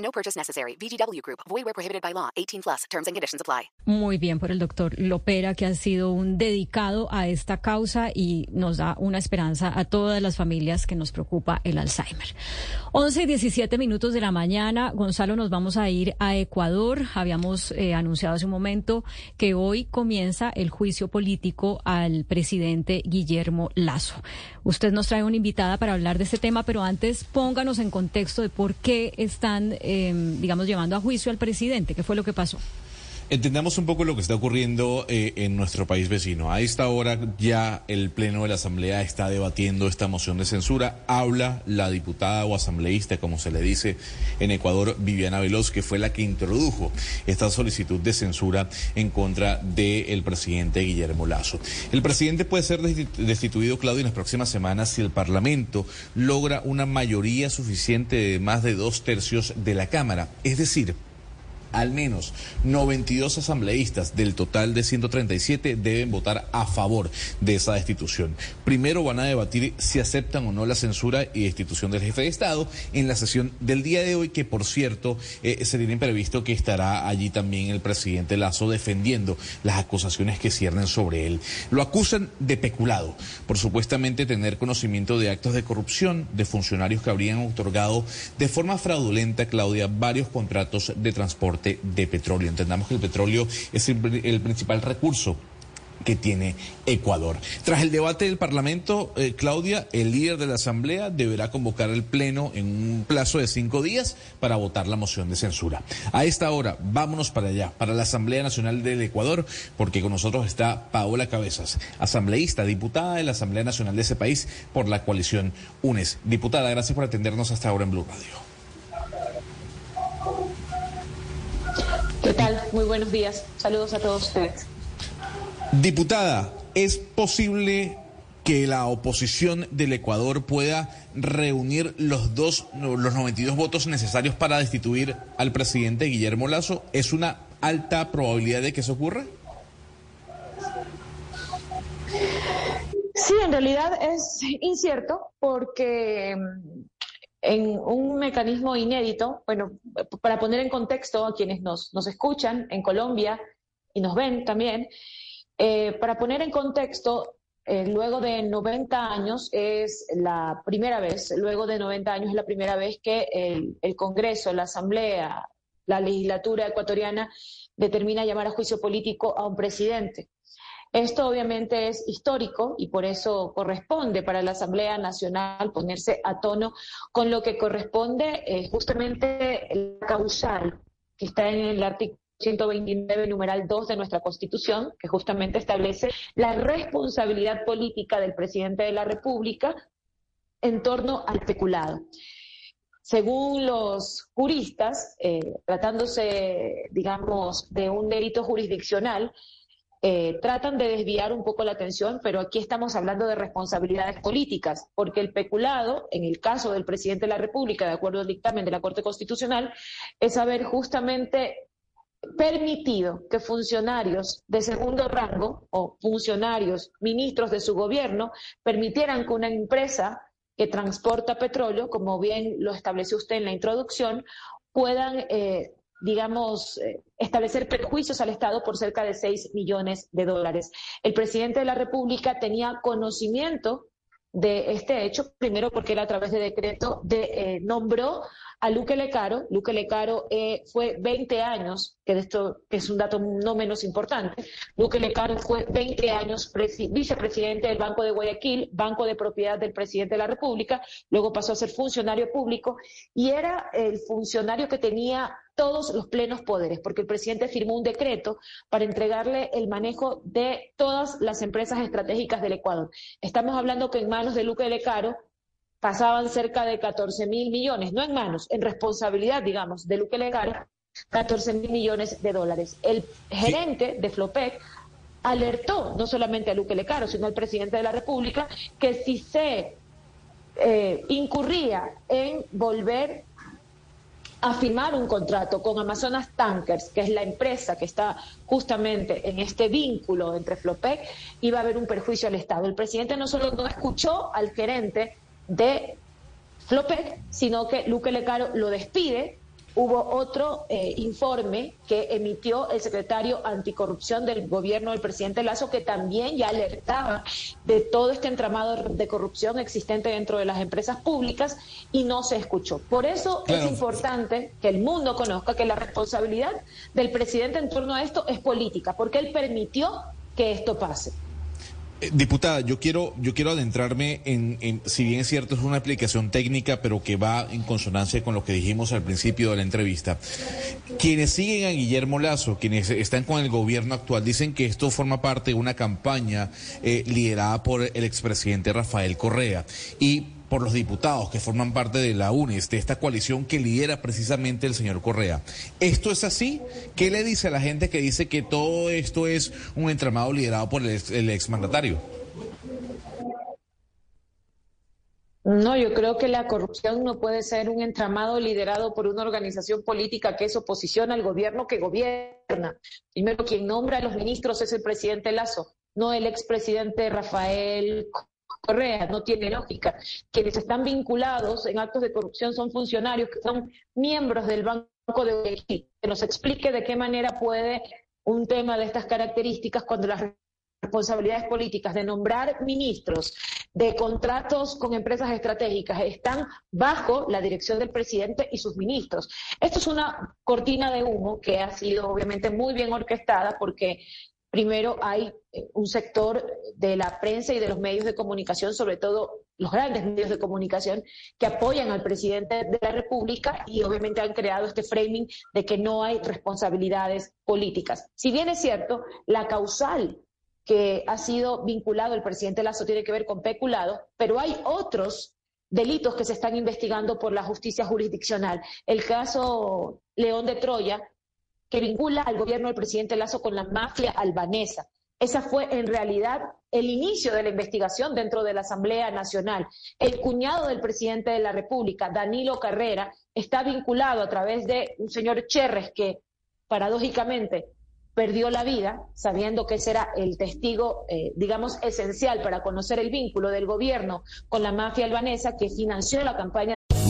No purchase necessary. VGW Group. Void where prohibited by law. 18 plus. Terms and conditions apply. Muy bien por el doctor Lopera, que ha sido un dedicado a esta causa y nos da una esperanza a todas las familias que nos preocupa el Alzheimer. 11 y 17 minutos de la mañana. Gonzalo, nos vamos a ir a Ecuador. Habíamos eh, anunciado hace un momento que hoy comienza el juicio político al presidente Guillermo Lazo. Usted nos trae una invitada para hablar de este tema, pero antes pónganos en contexto de por qué están eh, digamos, llevando a juicio al presidente. ¿Qué fue lo que pasó? Entendamos un poco lo que está ocurriendo eh, en nuestro país vecino. A esta hora ya el Pleno de la Asamblea está debatiendo esta moción de censura. Habla la diputada o asambleísta, como se le dice en Ecuador, Viviana Veloz, que fue la que introdujo esta solicitud de censura en contra del presidente Guillermo Lazo. El presidente puede ser destituido, Claudio, en las próximas semanas si el Parlamento logra una mayoría suficiente de más de dos tercios de la Cámara. Es decir, al menos 92 asambleístas del total de 137 deben votar a favor de esa destitución. Primero van a debatir si aceptan o no la censura y destitución del jefe de Estado en la sesión del día de hoy, que por cierto eh, se tiene previsto que estará allí también el presidente Lazo defendiendo las acusaciones que ciernen sobre él. Lo acusan de peculado por supuestamente tener conocimiento de actos de corrupción de funcionarios que habrían otorgado de forma fraudulenta, Claudia, varios contratos de transporte de petróleo. Entendamos que el petróleo es el, principal recurso que tiene Ecuador. Tras el debate del Parlamento, eh, Claudia, el líder de la Asamblea deberá convocar el Pleno en un plazo de cinco días para votar la moción de censura. A esta hora, vámonos para allá, para la Asamblea Nacional del Ecuador, porque con nosotros está Paola Cabezas, asambleísta, diputada de la Asamblea Nacional de ese país por la coalición UNES. Diputada, gracias por atendernos hasta ahora en Blue Radio. ¿Qué tal? Muy buenos días. Saludos a todos ustedes. Diputada, ¿es posible que la oposición del Ecuador pueda reunir los dos, los 92 votos necesarios para destituir al presidente Guillermo Lazo? ¿Es una alta probabilidad de que eso ocurra? Sí, en realidad es incierto porque en un mecanismo inédito, bueno, para poner en contexto a quienes nos, nos escuchan en Colombia y nos ven también, eh, para poner en contexto, eh, luego de 90 años es la primera vez, luego de 90 años es la primera vez que el, el Congreso, la Asamblea, la legislatura ecuatoriana determina llamar a juicio político a un presidente. Esto obviamente es histórico y por eso corresponde para la Asamblea Nacional ponerse a tono con lo que corresponde eh, justamente la causal que está en el artículo 129, numeral 2 de nuestra Constitución, que justamente establece la responsabilidad política del presidente de la República en torno al peculado. Según los juristas, eh, tratándose, digamos, de un delito jurisdiccional, eh, tratan de desviar un poco la atención, pero aquí estamos hablando de responsabilidades políticas, porque el peculado, en el caso del presidente de la República, de acuerdo al dictamen de la Corte Constitucional, es haber justamente permitido que funcionarios de segundo rango o funcionarios, ministros de su gobierno, permitieran que una empresa que transporta petróleo, como bien lo estableció usted en la introducción, puedan eh, digamos, eh, establecer perjuicios al Estado por cerca de 6 millones de dólares. El presidente de la República tenía conocimiento de este hecho, primero porque él a través de decreto de, eh, nombró a Luque Lecaro. Luque Lecaro eh, fue 20 años, que esto que es un dato no menos importante, Luque Lecaro fue 20 años vicepresidente del Banco de Guayaquil, banco de propiedad del presidente de la República, luego pasó a ser funcionario público y era el funcionario que tenía todos los plenos poderes, porque el presidente firmó un decreto para entregarle el manejo de todas las empresas estratégicas del Ecuador. Estamos hablando que en manos de Luque Lecaro pasaban cerca de 14 mil millones, no en manos, en responsabilidad, digamos, de Luque Legal, 14 mil millones de dólares. El gerente de Flopec alertó no solamente a Luque Lecaro, sino al presidente de la República, que si se eh, incurría en volver a firmar un contrato con Amazonas Tankers, que es la empresa que está justamente en este vínculo entre Flopec, iba a haber un perjuicio al Estado. El presidente no solo no escuchó al gerente de Flopec, sino que Luque Lecaro lo despide hubo otro eh, informe que emitió el secretario anticorrupción del gobierno del presidente Lazo que también ya alertaba de todo este entramado de corrupción existente dentro de las empresas públicas y no se escuchó. Por eso es importante que el mundo conozca que la responsabilidad del presidente en torno a esto es política, porque él permitió que esto pase. Eh, diputada, yo quiero, yo quiero adentrarme en, si bien es cierto, es una aplicación técnica, pero que va en consonancia con lo que dijimos al principio de la entrevista. Quienes siguen a Guillermo Lazo, quienes están con el gobierno actual, dicen que esto forma parte de una campaña eh, liderada por el expresidente Rafael Correa. Y por los diputados que forman parte de la UNES, de esta coalición que lidera precisamente el señor Correa. ¿Esto es así? ¿Qué le dice a la gente que dice que todo esto es un entramado liderado por el, ex, el exmandatario? No, yo creo que la corrupción no puede ser un entramado liderado por una organización política que es oposición al gobierno que gobierna. Primero, quien nombra a los ministros es el presidente Lazo, no el expresidente Rafael Correa, no tiene lógica. Quienes están vinculados en actos de corrupción son funcionarios que son miembros del Banco de Guayaquil. Que nos explique de qué manera puede un tema de estas características cuando las responsabilidades políticas de nombrar ministros, de contratos con empresas estratégicas, están bajo la dirección del presidente y sus ministros. Esto es una cortina de humo que ha sido obviamente muy bien orquestada porque Primero, hay eh, un sector de la prensa y de los medios de comunicación, sobre todo los grandes medios de comunicación, que apoyan al presidente de la República y obviamente han creado este framing de que no hay responsabilidades políticas. Si bien es cierto, la causal que ha sido vinculado el presidente Lazo tiene que ver con peculado, pero hay otros delitos que se están investigando por la justicia jurisdiccional. El caso León de Troya que vincula al gobierno del presidente Lazo con la mafia albanesa. Esa fue en realidad el inicio de la investigación dentro de la Asamblea Nacional. El cuñado del presidente de la República, Danilo Carrera, está vinculado a través de un señor Cherres que, paradójicamente, perdió la vida, sabiendo que ese era el testigo, eh, digamos, esencial para conocer el vínculo del gobierno con la mafia albanesa que financió la campaña.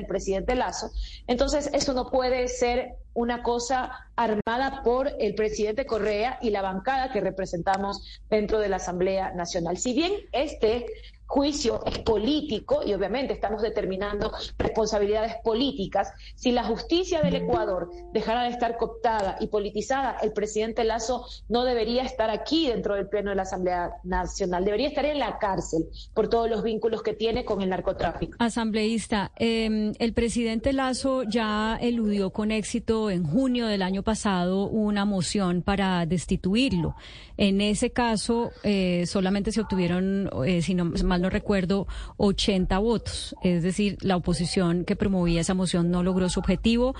El presidente Lazo. Entonces, eso no puede ser una cosa armada por el presidente Correa y la bancada que representamos dentro de la Asamblea Nacional. Si bien este juicio es político y obviamente estamos determinando responsabilidades políticas. Si la justicia del Ecuador dejara de estar cooptada y politizada, el presidente Lazo no debería estar aquí dentro del Pleno de la Asamblea Nacional, debería estar en la cárcel por todos los vínculos que tiene con el narcotráfico. Asambleísta, eh, el presidente Lazo ya eludió con éxito en junio del año pasado una moción para destituirlo. En ese caso, eh, solamente se obtuvieron, eh, si no mal no recuerdo, 80 votos. Es decir, la oposición que promovía esa moción no logró su objetivo.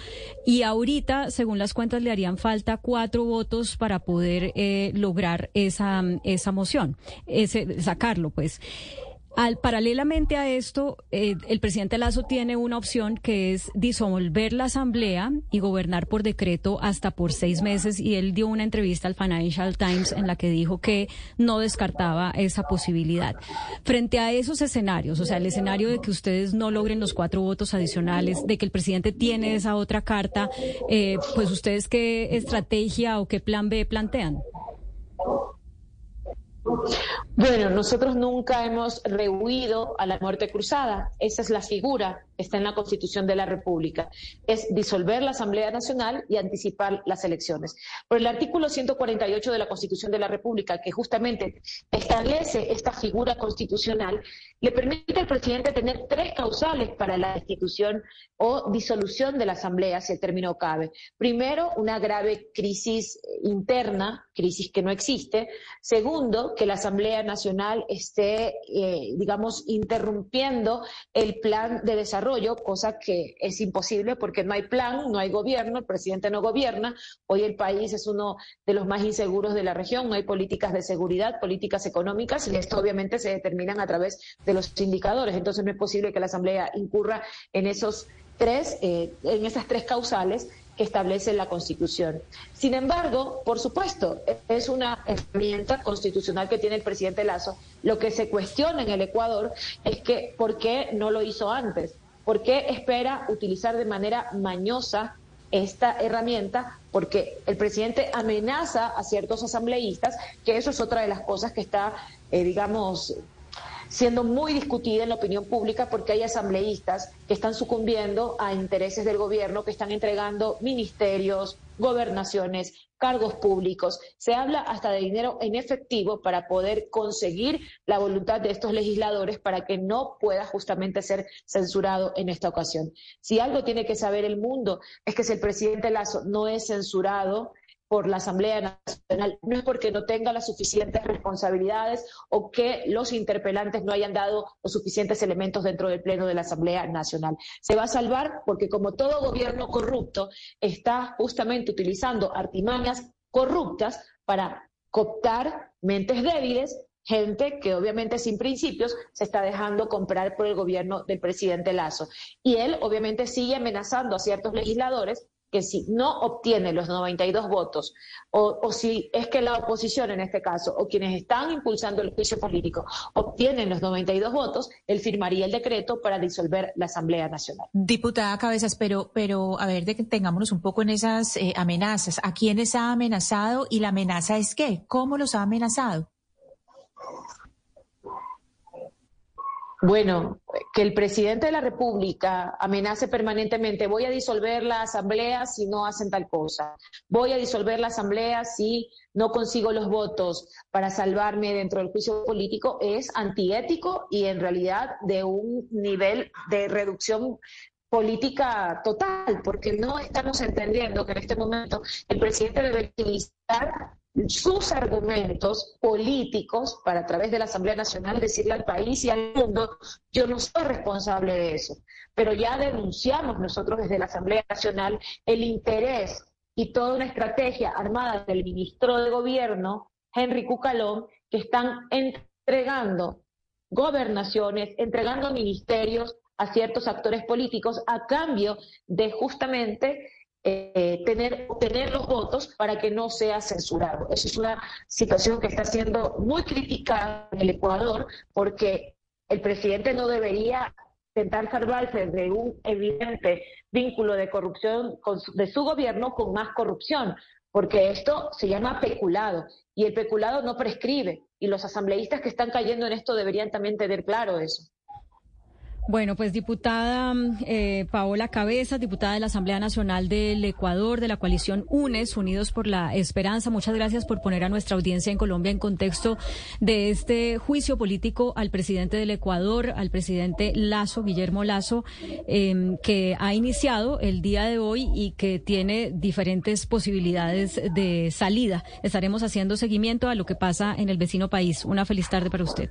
Y ahorita, según las cuentas, le harían falta cuatro votos para poder eh, lograr esa, esa moción, ese, sacarlo, pues. Al, paralelamente a esto, eh, el presidente Lazo tiene una opción que es disolver la asamblea y gobernar por decreto hasta por seis meses. Y él dio una entrevista al Financial Times en la que dijo que no descartaba esa posibilidad. Frente a esos escenarios, o sea, el escenario de que ustedes no logren los cuatro votos adicionales, de que el presidente tiene esa otra carta, eh, pues ustedes qué estrategia o qué plan B plantean. Bueno, nosotros nunca hemos rehuido a la muerte cruzada. Esa es la figura, está en la Constitución de la República. Es disolver la Asamblea Nacional y anticipar las elecciones. Por el artículo 148 de la Constitución de la República, que justamente establece esta figura constitucional, le permite al presidente tener tres causales para la destitución o disolución de la Asamblea, si el término cabe. Primero, una grave crisis interna, crisis que no existe. Segundo, que la Asamblea Nacional esté, eh, digamos, interrumpiendo el plan de desarrollo, cosa que es imposible porque no hay plan, no hay gobierno, el presidente no gobierna. Hoy el país es uno de los más inseguros de la región, no hay políticas de seguridad, políticas económicas y esto obviamente se determinan a través de los indicadores. Entonces no es posible que la Asamblea incurra en esos tres, eh, en esas tres causales que establece la Constitución. Sin embargo, por supuesto, es una herramienta constitucional que tiene el presidente Lazo. Lo que se cuestiona en el Ecuador es que por qué no lo hizo antes, por qué espera utilizar de manera mañosa esta herramienta porque el presidente amenaza a ciertos asambleístas, que eso es otra de las cosas que está, eh, digamos, siendo muy discutida en la opinión pública porque hay asambleístas que están sucumbiendo a intereses del gobierno, que están entregando ministerios, gobernaciones, cargos públicos. Se habla hasta de dinero en efectivo para poder conseguir la voluntad de estos legisladores para que no pueda justamente ser censurado en esta ocasión. Si algo tiene que saber el mundo es que si el presidente Lazo no es censurado, por la Asamblea Nacional no es porque no tenga las suficientes responsabilidades o que los interpelantes no hayan dado los suficientes elementos dentro del Pleno de la Asamblea Nacional. Se va a salvar porque como todo gobierno corrupto está justamente utilizando artimañas corruptas para cooptar mentes débiles gente que obviamente sin principios se está dejando comprar por el gobierno del presidente Lazo. Y él obviamente sigue amenazando a ciertos legisladores que si no obtiene los 92 votos, o, si es que la oposición en este caso, o quienes están impulsando el juicio político, obtienen los 92 votos, él firmaría el decreto para disolver la Asamblea Nacional. Diputada Cabezas, pero, pero a ver, de que tengámonos un poco en esas eh, amenazas. ¿A quiénes ha amenazado y la amenaza es qué? ¿Cómo los ha amenazado? Bueno, que el presidente de la República amenace permanentemente, voy a disolver la asamblea si no hacen tal cosa, voy a disolver la asamblea si no consigo los votos para salvarme dentro del juicio político, es antiético y en realidad de un nivel de reducción política total, porque no estamos entendiendo que en este momento el presidente debe utilizar sus argumentos políticos para a través de la Asamblea Nacional decirle al país y al mundo, yo no soy responsable de eso. Pero ya denunciamos nosotros desde la Asamblea Nacional el interés y toda una estrategia armada del ministro de Gobierno, Henry Cucalón, que están entregando gobernaciones, entregando ministerios a ciertos actores políticos a cambio de justamente eh, tener, tener los votos para que no sea censurado. Esa es una situación que está siendo muy criticada en el Ecuador porque el presidente no debería intentar salvarse de un evidente vínculo de corrupción de su gobierno con más corrupción, porque esto se llama peculado y el peculado no prescribe y los asambleístas que están cayendo en esto deberían también tener claro eso. Bueno, pues diputada eh, Paola Cabeza, diputada de la Asamblea Nacional del Ecuador, de la coalición UNES, Unidos por la Esperanza, muchas gracias por poner a nuestra audiencia en Colombia en contexto de este juicio político al presidente del Ecuador, al presidente Lazo, Guillermo Lazo, em, que ha iniciado el día de hoy y que tiene diferentes posibilidades de salida. Estaremos haciendo seguimiento a lo que pasa en el vecino país. Una feliz tarde para usted.